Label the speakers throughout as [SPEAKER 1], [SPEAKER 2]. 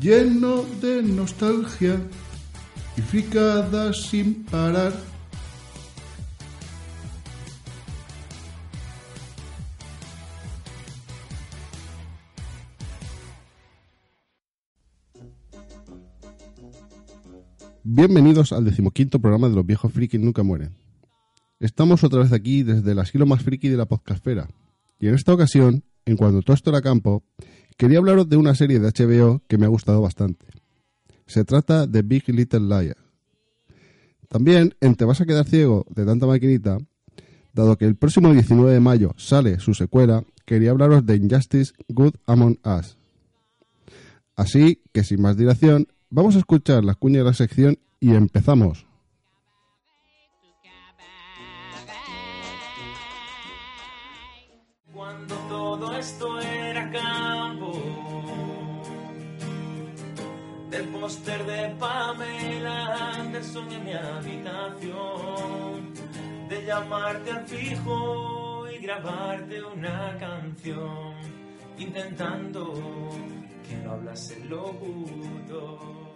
[SPEAKER 1] lleno de nostalgia y fricadas sin parar. Bienvenidos al decimoquinto programa de Los viejos frikis nunca mueren. Estamos otra vez aquí desde el asilo más friki de la podcastfera. Y en esta ocasión, en cuanto todo esto era campo, quería hablaros de una serie de HBO que me ha gustado bastante. Se trata de Big Little Liar. También en Te vas a quedar ciego de tanta maquinita, dado que el próximo 19 de mayo sale su secuela, quería hablaros de Injustice Good Among Us. Así que sin más dilación, vamos a escuchar las cuñas de la sección y empezamos.
[SPEAKER 2] Esto era campo, del póster de Pamela Anderson en mi habitación, de llamarte al fijo y grabarte una canción, intentando que no hablase el locutor.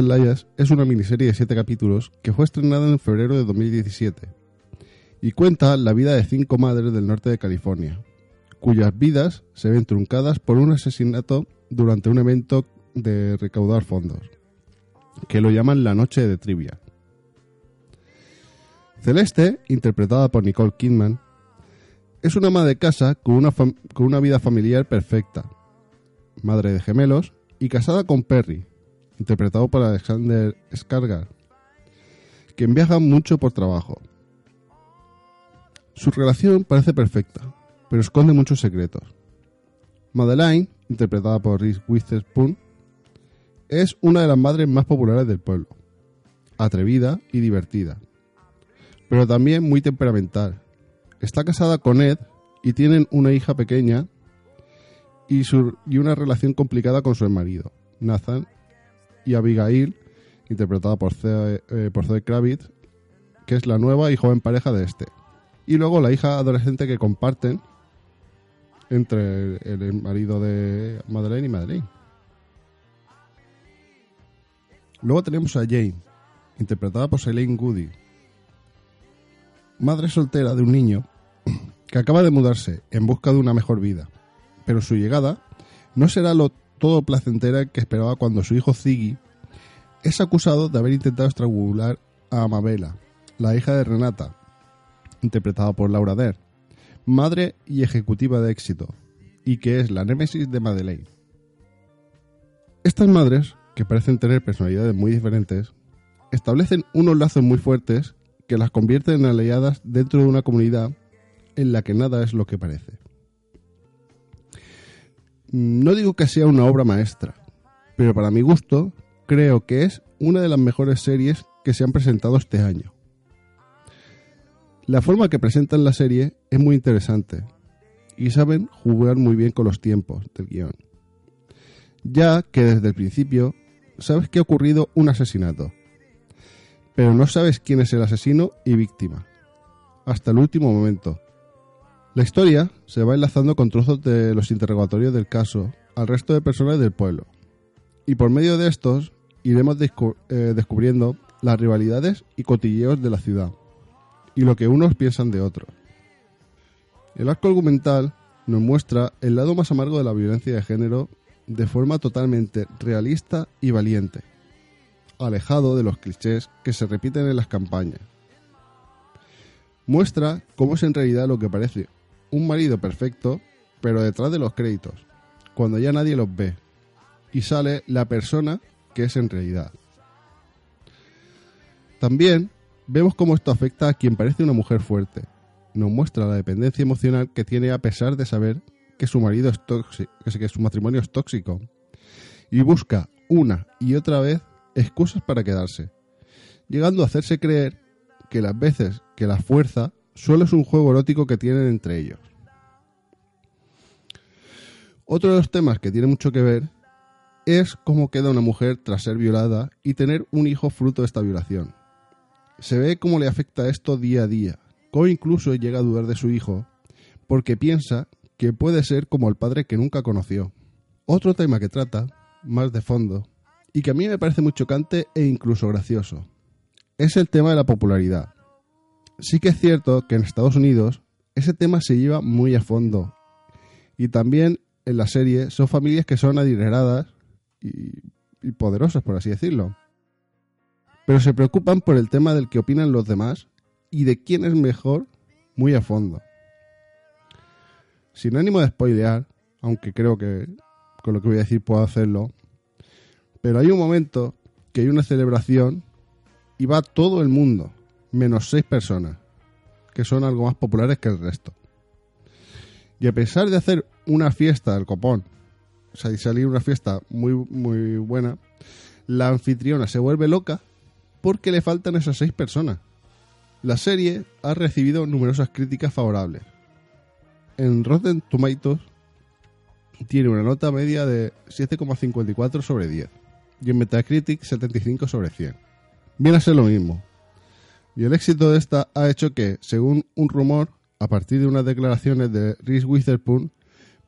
[SPEAKER 1] Little es una miniserie de 7 capítulos que fue estrenada en febrero de 2017 y cuenta la vida de cinco madres del norte de California, cuyas vidas se ven truncadas por un asesinato durante un evento de recaudar fondos, que lo llaman la noche de trivia. Celeste, interpretada por Nicole Kidman, es una ama de casa con una vida familiar perfecta, madre de gemelos y casada con Perry, interpretado por Alexander Skarsgård, quien viaja mucho por trabajo. Su relación parece perfecta, pero esconde muchos secretos. Madeline, interpretada por Reese Witherspoon, es una de las madres más populares del pueblo, atrevida y divertida, pero también muy temperamental. Está casada con Ed y tienen una hija pequeña y, y una relación complicada con su marido, Nathan, y Abigail, interpretada por Zoe, eh, por Kravitz, que es la nueva y joven pareja de este. Y luego la hija adolescente que comparten entre el, el marido de Madeleine y Madeleine. Luego tenemos a Jane, interpretada por Shailene Goody, madre soltera de un niño que acaba de mudarse en busca de una mejor vida, pero su llegada no será lo todo placentera que esperaba cuando su hijo Ziggy es acusado de haber intentado estrangular a Amabela, la hija de Renata, interpretada por Laura Dern, madre y ejecutiva de éxito, y que es la némesis de Madeleine. Estas madres, que parecen tener personalidades muy diferentes, establecen unos lazos muy fuertes que las convierten en aliadas dentro de una comunidad en la que nada es lo que parece. No digo que sea una obra maestra, pero para mi gusto creo que es una de las mejores series que se han presentado este año. La forma que presentan la serie es muy interesante y saben jugar muy bien con los tiempos del guion, ya que desde el principio sabes que ha ocurrido un asesinato, pero no sabes quién es el asesino y víctima, hasta el último momento. La historia se va enlazando con trozos de los interrogatorios del caso al resto de personas del pueblo, y por medio de estos iremos descu- eh, descubriendo las rivalidades y cotilleos de la ciudad, y lo que unos piensan de otros. El arco argumental nos muestra el lado más amargo de la violencia de género de forma totalmente realista y valiente, alejado de los clichés que se repiten en las campañas. muestra cómo es en realidad lo que parece un marido perfecto, pero detrás de los créditos, cuando ya nadie los ve, y sale la persona que es en realidad. También vemos cómo esto afecta a quien parece una mujer fuerte. Nos muestra la dependencia emocional que tiene a pesar de saber que su marido es tóxico, que su matrimonio es tóxico. Y busca una y otra vez excusas para quedarse, llegando a hacerse creer que las veces que la fuerza solo es un juego erótico que tienen entre ellos. Otro de los temas que tiene mucho que ver es cómo queda una mujer tras ser violada y tener un hijo fruto de esta violación. Se ve cómo le afecta esto día a día, cómo incluso llega a dudar de su hijo, porque piensa que puede ser como el padre que nunca conoció. Otro tema que trata, más de fondo, y que a mí me parece muy chocante e incluso gracioso, es el tema de la popularidad. Sí que es cierto que en Estados Unidos ese tema se lleva muy a fondo, y también en la serie son familias que son adineradas y, y poderosas, por así decirlo. Pero se preocupan por el tema del que opinan los demás y de quién es mejor muy a fondo. Sin ánimo de spoilear, aunque creo que con lo que voy a decir puedo hacerlo, pero hay un momento que hay una celebración y va todo el mundo, menos seis personas, que son algo más populares que el resto. Y a pesar de hacer una fiesta del copón, o sea, y salir una fiesta muy, muy buena, la anfitriona se vuelve loca porque le faltan esas seis personas. La serie ha recibido numerosas críticas favorables. En Rotten Tomatoes tiene una nota media de 7,54 sobre 10 y en Metacritic 75 sobre 100. Viene a ser lo mismo. Y el éxito de esta ha hecho que, según un rumor, a partir de unas declaraciones de Reese Witherspoon,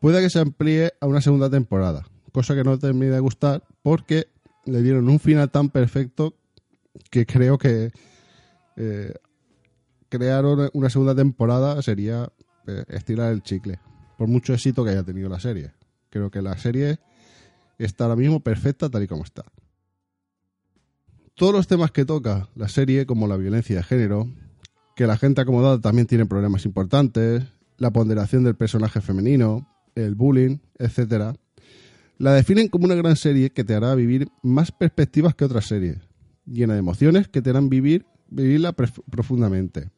[SPEAKER 1] pueda que se amplíe a una segunda temporada, cosa que no termina de gustar porque le dieron un final tan perfecto que creo que eh, crear una segunda temporada sería eh, estirar el chicle, por mucho éxito que haya tenido la serie. Creo que la serie está ahora mismo perfecta tal y como está. Todos los temas que toca la serie, como la violencia de género, que la gente acomodada también tiene problemas importantes, la ponderación del personaje femenino, el bullying, etcétera, la definen como una gran serie que te hará vivir más perspectivas que otras series, llena de emociones que te harán vivir, vivirla profundamente.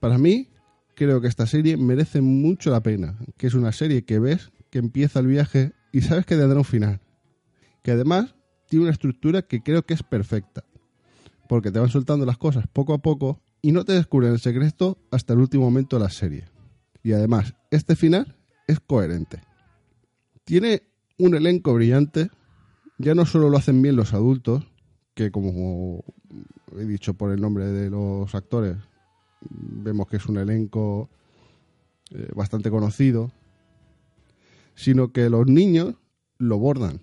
[SPEAKER 1] Para mí, creo que esta serie merece mucho la pena, que es una serie que ves que empieza el viaje y sabes que tendrá un final. Que además tiene una estructura que creo que es perfecta, porque te van soltando las cosas poco a poco y no te descubren el secreto hasta el último momento de la serie. Y además, este final es coherente. Tiene un elenco brillante, ya no solo lo hacen bien los adultos, que como he dicho por el nombre de los actores, vemos que es un elenco eh, bastante conocido, sino que los niños lo bordan.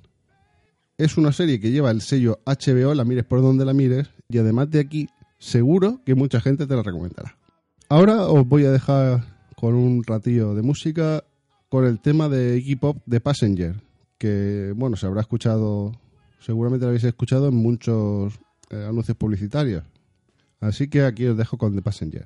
[SPEAKER 1] Es una serie que lleva el sello HBO, la mires por donde la mires, y además de aquí, seguro que mucha gente te la recomendará. Ahora os voy a dejar con un ratillo de música con el tema de Iggy Pop de Passenger, que bueno, se habrá escuchado seguramente lo habéis escuchado en muchos eh, anuncios publicitarios. Así que aquí os dejo con The Passenger.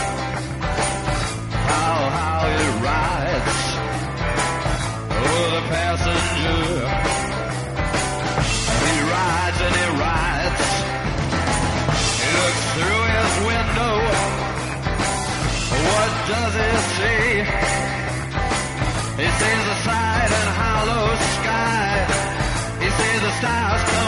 [SPEAKER 3] The passenger. He rides and he rides. He looks through his window. What does he see? He sees the side and hollow sky. He sees the stars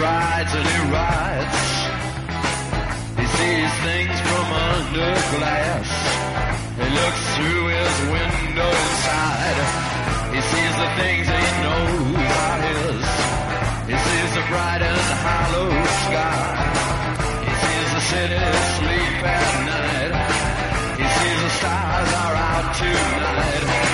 [SPEAKER 3] rides and he rides. He sees things from under glass. He looks through his window inside. He sees the things he knows are his. He sees the bright and hollow sky. He sees the city sleep at night. He sees the stars are out tonight.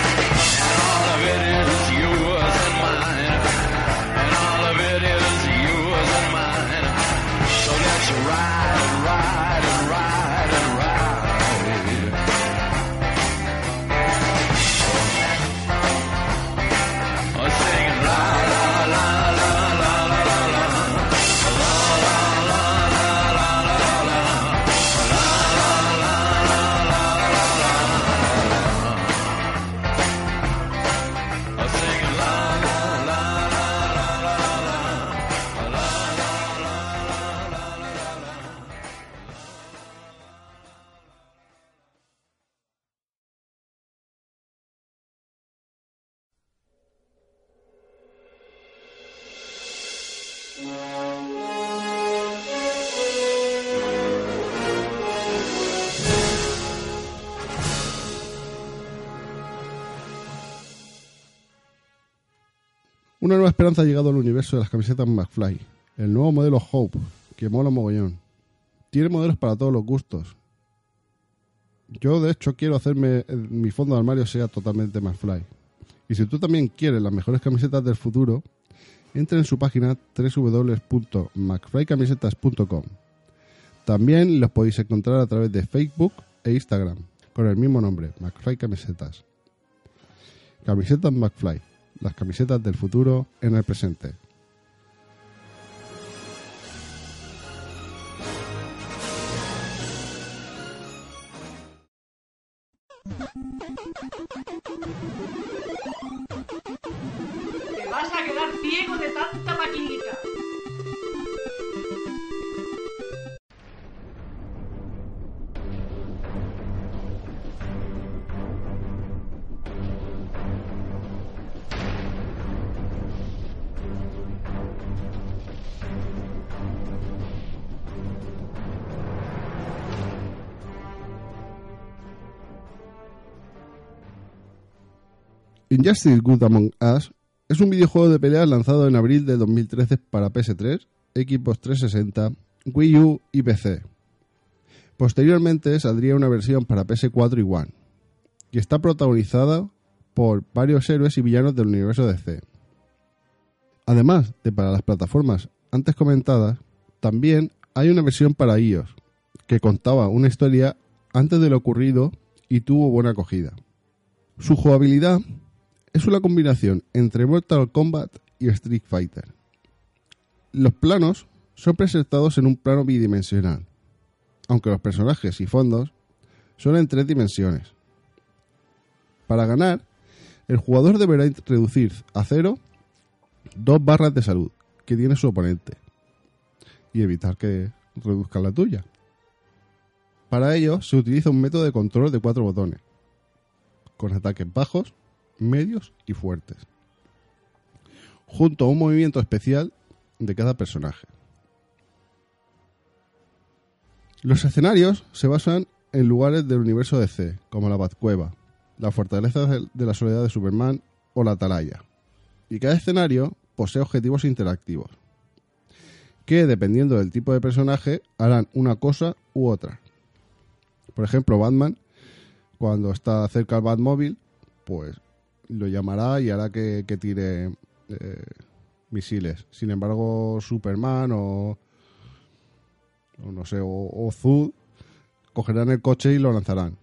[SPEAKER 1] Una nueva esperanza ha llegado al universo de las camisetas McFly. El nuevo modelo Hope, que mola mogollón. Tiene modelos para todos los gustos. Yo, de hecho, quiero hacerme eh, mi fondo de armario sea totalmente McFly. Y si tú también quieres las mejores camisetas del futuro, entra en su página www.mcflycamisetas.com. También los podéis encontrar a través de Facebook e Instagram, con el mismo nombre, McFly Camisetas. Camisetas McFly, las camisetas del futuro en el presente. Injustice Good Among Us es un videojuego de peleas lanzado en abril de 2013 para PS3, Xbox 360, Wii U y PC. Posteriormente saldría una versión para PS4 y One, y está protagonizada por varios héroes y villanos del universo DC. Además de para las plataformas antes comentadas, también hay una versión para iOS, que contaba una historia antes de lo ocurrido y tuvo buena acogida. Su jugabilidad es una combinación entre Mortal Kombat y Street Fighter. Los planos son presentados en un plano bidimensional, aunque los personajes y fondos son en tres dimensiones. Para ganar, el jugador deberá reducir a cero dos barras de salud que tiene su oponente y evitar que reduzca la tuya. Para ello se utiliza un método de control de cuatro botones, con ataques bajos, medios y fuertes, junto a un movimiento especial de cada personaje. Los escenarios se basan en lugares del universo DC, como la Batcueva, la Fortaleza de la Soledad de Superman o la Atalaya. Y cada escenario posee objetivos interactivos, que dependiendo del tipo de personaje harán una cosa u otra. Por ejemplo, Batman, cuando está cerca al Batmóvil, pues lo llamará y hará que, que tire eh, misiles. Sin embargo, Superman o, o no sé, o, o Zud cogerán el coche y lo lanzarán.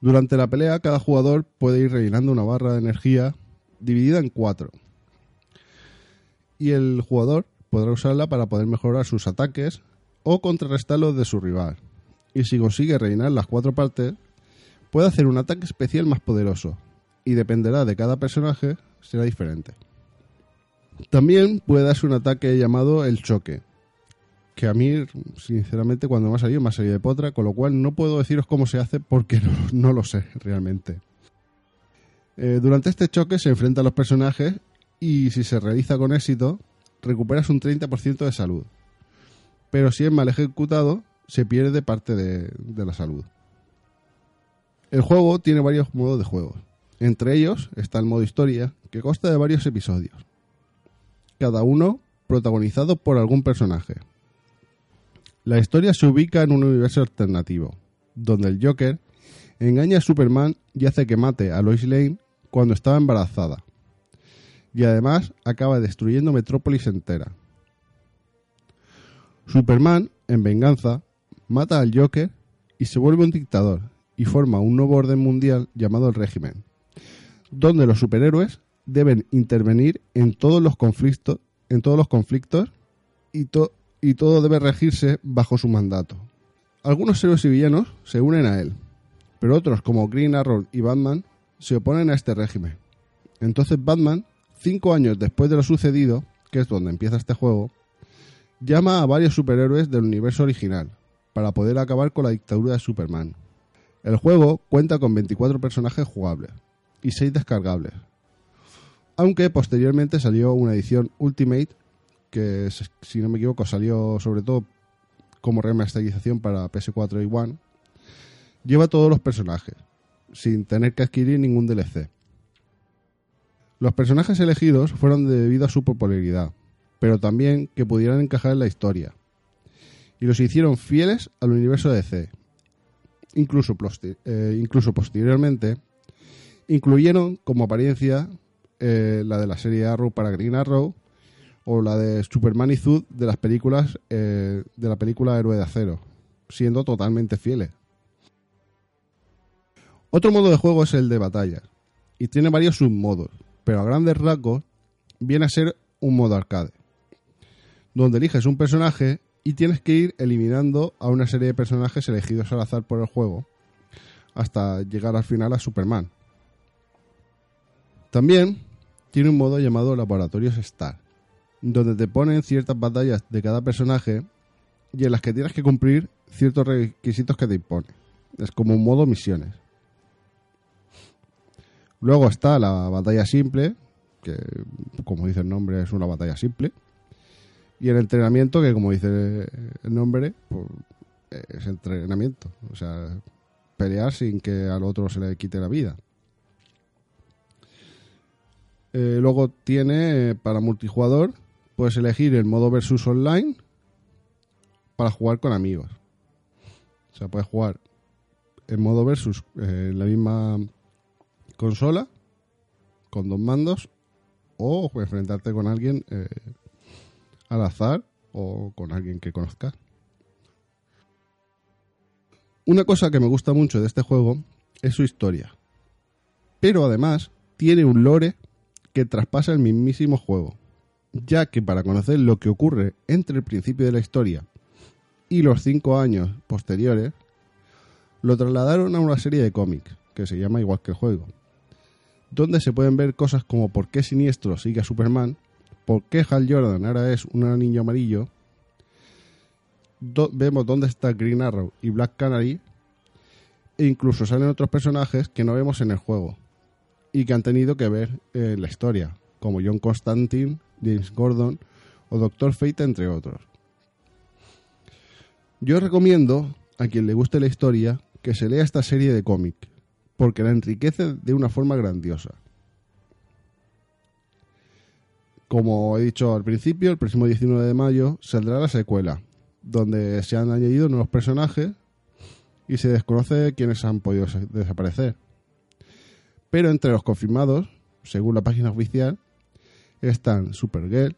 [SPEAKER 1] Durante la pelea, cada jugador puede ir rellenando una barra de energía dividida en cuatro. Y el jugador podrá usarla para poder mejorar sus ataques o contrarrestar los de su rival. Y si consigue rellenar las cuatro partes, puede hacer un ataque especial más poderoso. Y dependerá de cada personaje, será diferente. También puede darse un ataque llamado el choque, que a mí, sinceramente, cuando me ha salido, me de potra, con lo cual no puedo deciros cómo se hace porque no, lo sé realmente. Eh, durante este choque se enfrentan los personajes y si se realiza con éxito, recuperas un 30% de salud. Pero si es mal ejecutado, se pierde parte de la salud. El juego tiene varios modos de juego. Entre ellos está el modo historia, que consta de varios episodios. Cada uno protagonizado por algún personaje. La historia se ubica en un universo alternativo, donde el Joker engaña a Superman y hace que mate a Lois Lane cuando estaba embarazada. Y además acaba destruyendo Metrópolis entera. Superman, en venganza, mata al Joker y se vuelve un dictador y forma un nuevo orden mundial llamado el régimen, donde los superhéroes deben intervenir en todos los conflictos, en todos los conflictos y, y todo debe regirse bajo su mandato. Algunos héroes y villanos se unen a él, pero otros como Green Arrow y Batman se oponen a este régimen. Entonces Batman, cinco años después de lo sucedido, que es donde empieza este juego, llama a varios superhéroes del universo original para poder acabar con la dictadura de Superman. El juego cuenta con 24 personajes jugables y 6 descargables, aunque posteriormente salió una edición Ultimate que si no me equivoco salió sobre todo como remasterización para PS4 y One, lleva todos los personajes, sin tener que adquirir ningún DLC. Los personajes elegidos fueron debido a su popularidad, pero también que pudieran encajar en la historia, y los hicieron fieles al universo DC. Incluso, eh, incluso posteriormente, incluyeron como apariencia eh, la de la serie Arrow para Green Arrow, o la de Superman y Zud de las películas eh, de la película Héroe de Acero, siendo totalmente fieles. Otro modo de juego es el de batalla, y tiene varios submodos, pero a grandes rasgos viene a ser un modo arcade, donde eliges un personaje y tienes que ir eliminando a una serie de personajes elegidos al azar por el juego, hasta llegar al final a Superman. También tiene un modo llamado Laboratorios Star, donde te ponen ciertas batallas de cada personaje y en las que tienes que cumplir ciertos requisitos que te impone. Es como un modo misiones. Luego está la batalla simple, que como dice el nombre es una batalla simple. Y el entrenamiento, que como dice el nombre, pues, es entrenamiento. O sea, pelear sin que al otro se le quite la vida. Eh, luego tiene eh, para multijugador, puedes elegir el modo versus online para jugar con amigos. O sea, puedes jugar en modo versus eh, en la misma consola con dos mandos o enfrentarte con alguien al azar o con alguien que conozcas. Una cosa que me gusta mucho de este juego es su historia. Pero además tiene un lore que traspasa el mismísimo juego. ya que para conocer lo que ocurre entre el principio de la historia y los cinco años posteriores, lo trasladaron a una serie de cómics, que se llama igual que el juego, donde se pueden ver cosas como por qué Siniestro sigue a Superman, por qué Hal Jordan ahora es un niño amarillo, vemos dónde está Green Arrow y Black Canary, e incluso salen otros personajes que no vemos en el juego y que han tenido que ver en la historia, como John Constantine, James Gordon o Doctor Fate, entre otros. Yo recomiendo a quien le guste la historia que se lea esta serie de cómic, porque la enriquece de una forma grandiosa. Como he dicho al principio, el próximo 19 de mayo saldrá la secuela, donde se han añadido nuevos personajes y se desconoce quiénes han podido desaparecer. Pero entre los confirmados, según la página oficial, están Supergirl,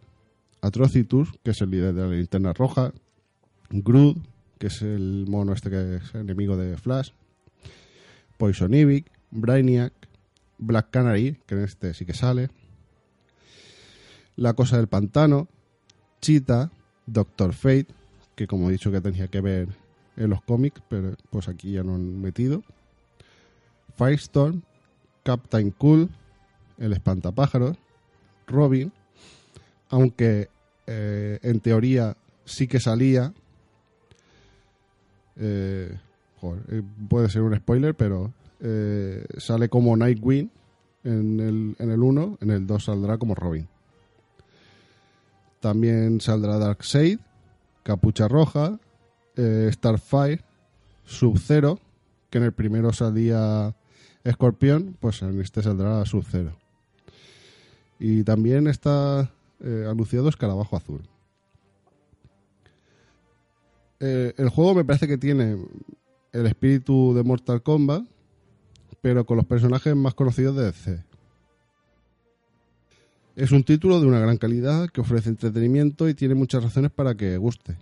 [SPEAKER 1] Atrocitus, que es el líder de la linterna roja, Groot, que es el mono este que es enemigo de Flash, Poison Ivy, Brainiac, Black Canary, que en este sí que sale, La Cosa del Pantano, Cheetah, Doctor Fate, que como he dicho que tenía que ver en los cómics, pero pues aquí ya no han metido, Firestorm, Captain Cool, el espantapájaros, Robin, aunque eh, en teoría sí que salía. eh, eh, puede ser un spoiler, pero eh, sale como Nightwing en el 1, en el 2 saldrá como Robin. También saldrá Darkseid, Capucha Roja, eh, Starfire, Sub-Zero, que en el primero salía Escorpión, pues en este saldrá Sub-Zero. Y también está eh, anunciado Escarabajo Azul. Eh, el juego me parece que tiene el espíritu de Mortal Kombat, pero con los personajes más conocidos de DC. Es un título de una gran calidad que ofrece entretenimiento y tiene muchas razones para que guste.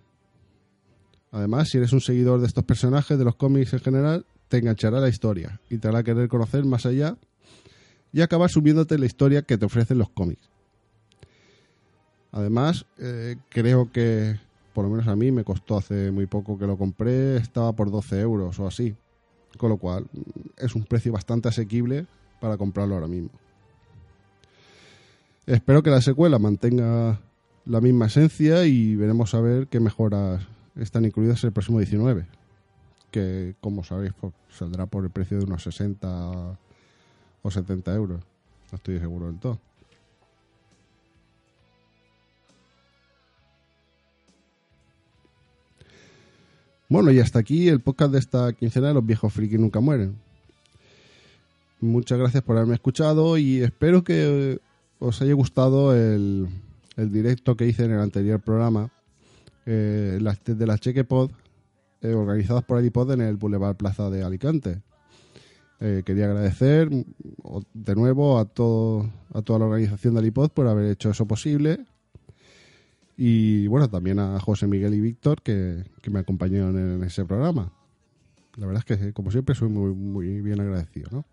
[SPEAKER 1] Además, si eres un seguidor de estos personajes, de los cómics en general, te enganchará la historia y te hará querer conocer más allá y acabar subiéndote la historia que te ofrecen los cómics. Además, eh, creo que, por lo menos a mí, me costó hace muy poco que lo compré, estaba por 12 euros o así. Con lo cual, mm, es un precio bastante asequible para comprarlo ahora mismo. Espero que la secuela mantenga la misma esencia y veremos a ver qué mejoras están incluidas el próximo 19. Que, como sabéis, pues, saldrá por el precio de unos 60 o 70 euros. No estoy seguro del todo. Bueno, y hasta aquí el podcast de esta quincena de los viejos friki nunca mueren. Muchas gracias por haberme escuchado y espero que os haya gustado el, el directo que hice en el anterior programa eh, de la Chequepod eh, organizadas por Alipod en el Boulevard Plaza de Alicante. Eh, quería agradecer de nuevo a, todo, a toda la organización de Alipod por haber hecho eso posible. Y bueno, también a José Miguel y Víctor que, que me acompañaron en, ese programa. La verdad es que, como siempre, soy muy, muy bien agradecido, ¿no?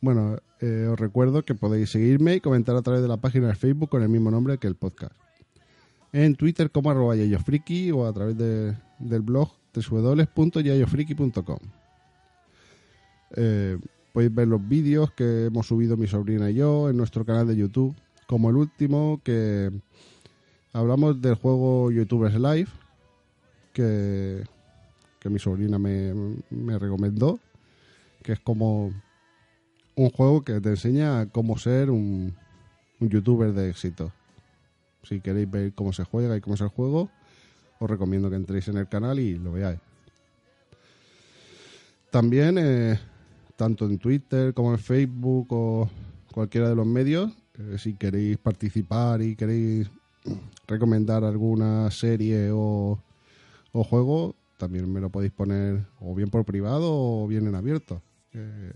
[SPEAKER 1] Bueno, eh, os recuerdo que podéis seguirme y comentar a través de la página de Facebook con el mismo nombre que el podcast. En Twitter como arroba yayofriki o a través de- del blog www.yayofriki.com. Eh, podéis ver los vídeos que hemos subido mi sobrina y yo en nuestro canal de YouTube, como el último que hablamos del juego YouTubers Live, que, que mi sobrina me, me recomendó, que es como un juego que te enseña cómo ser un, un youtuber de éxito. Si queréis ver cómo se juega y cómo es el juego, os recomiendo que entréis en el canal y lo veáis. También, eh, tanto en Twitter como en Facebook o cualquiera de los medios, eh, si queréis participar y queréis recomendar alguna serie o, o juego, también me lo podéis poner o bien por privado o bien en abierto. Eh,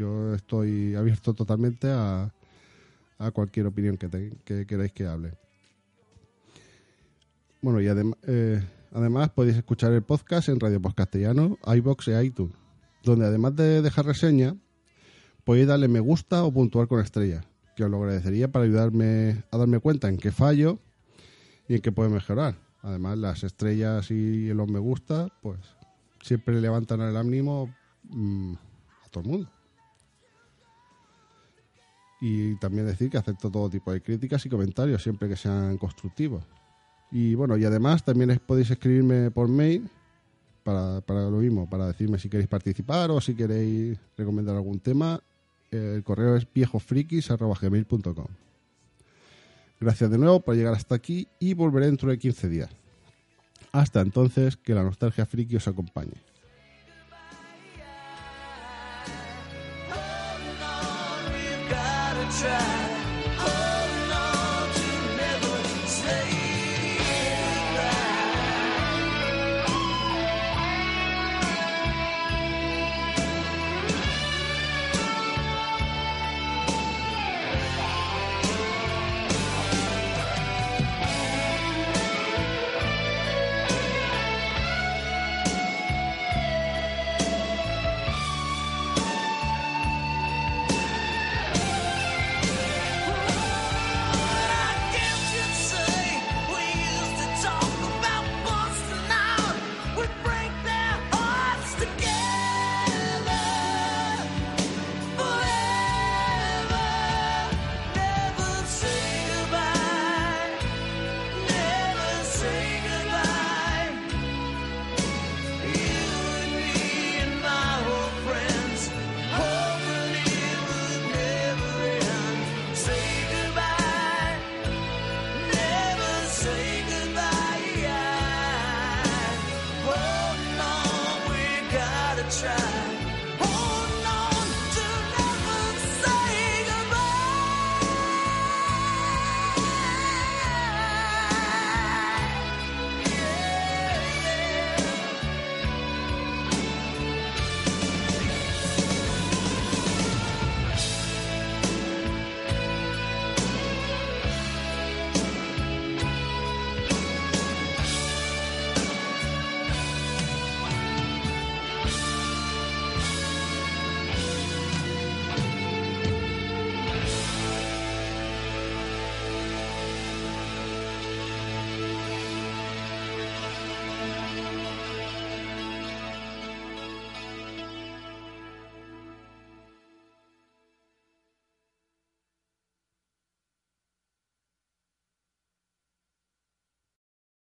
[SPEAKER 1] yo estoy abierto totalmente a, a cualquier opinión que, te- que queráis que hable. Bueno, y adem- eh, además podéis escuchar el podcast en Radio Post Castellano, iBox e iTunes, donde además de dejar reseña, podéis darle me gusta o puntuar con estrellas, que os lo agradecería para ayudarme a darme cuenta en qué fallo y en qué puedo mejorar. Además, las estrellas y los me gusta, pues siempre levantan el ánimo mm, a todo el mundo. Y también decir que acepto todo tipo de críticas y comentarios, siempre que sean constructivos. Y bueno, y además también podéis escribirme por mail para, para lo mismo, para decirme si queréis participar o si queréis recomendar algún tema. El correo es viejofrikis.gmail.com Gracias de nuevo por llegar hasta aquí y volveré dentro de 15 días. Hasta entonces, que la nostalgia friki os acompañe.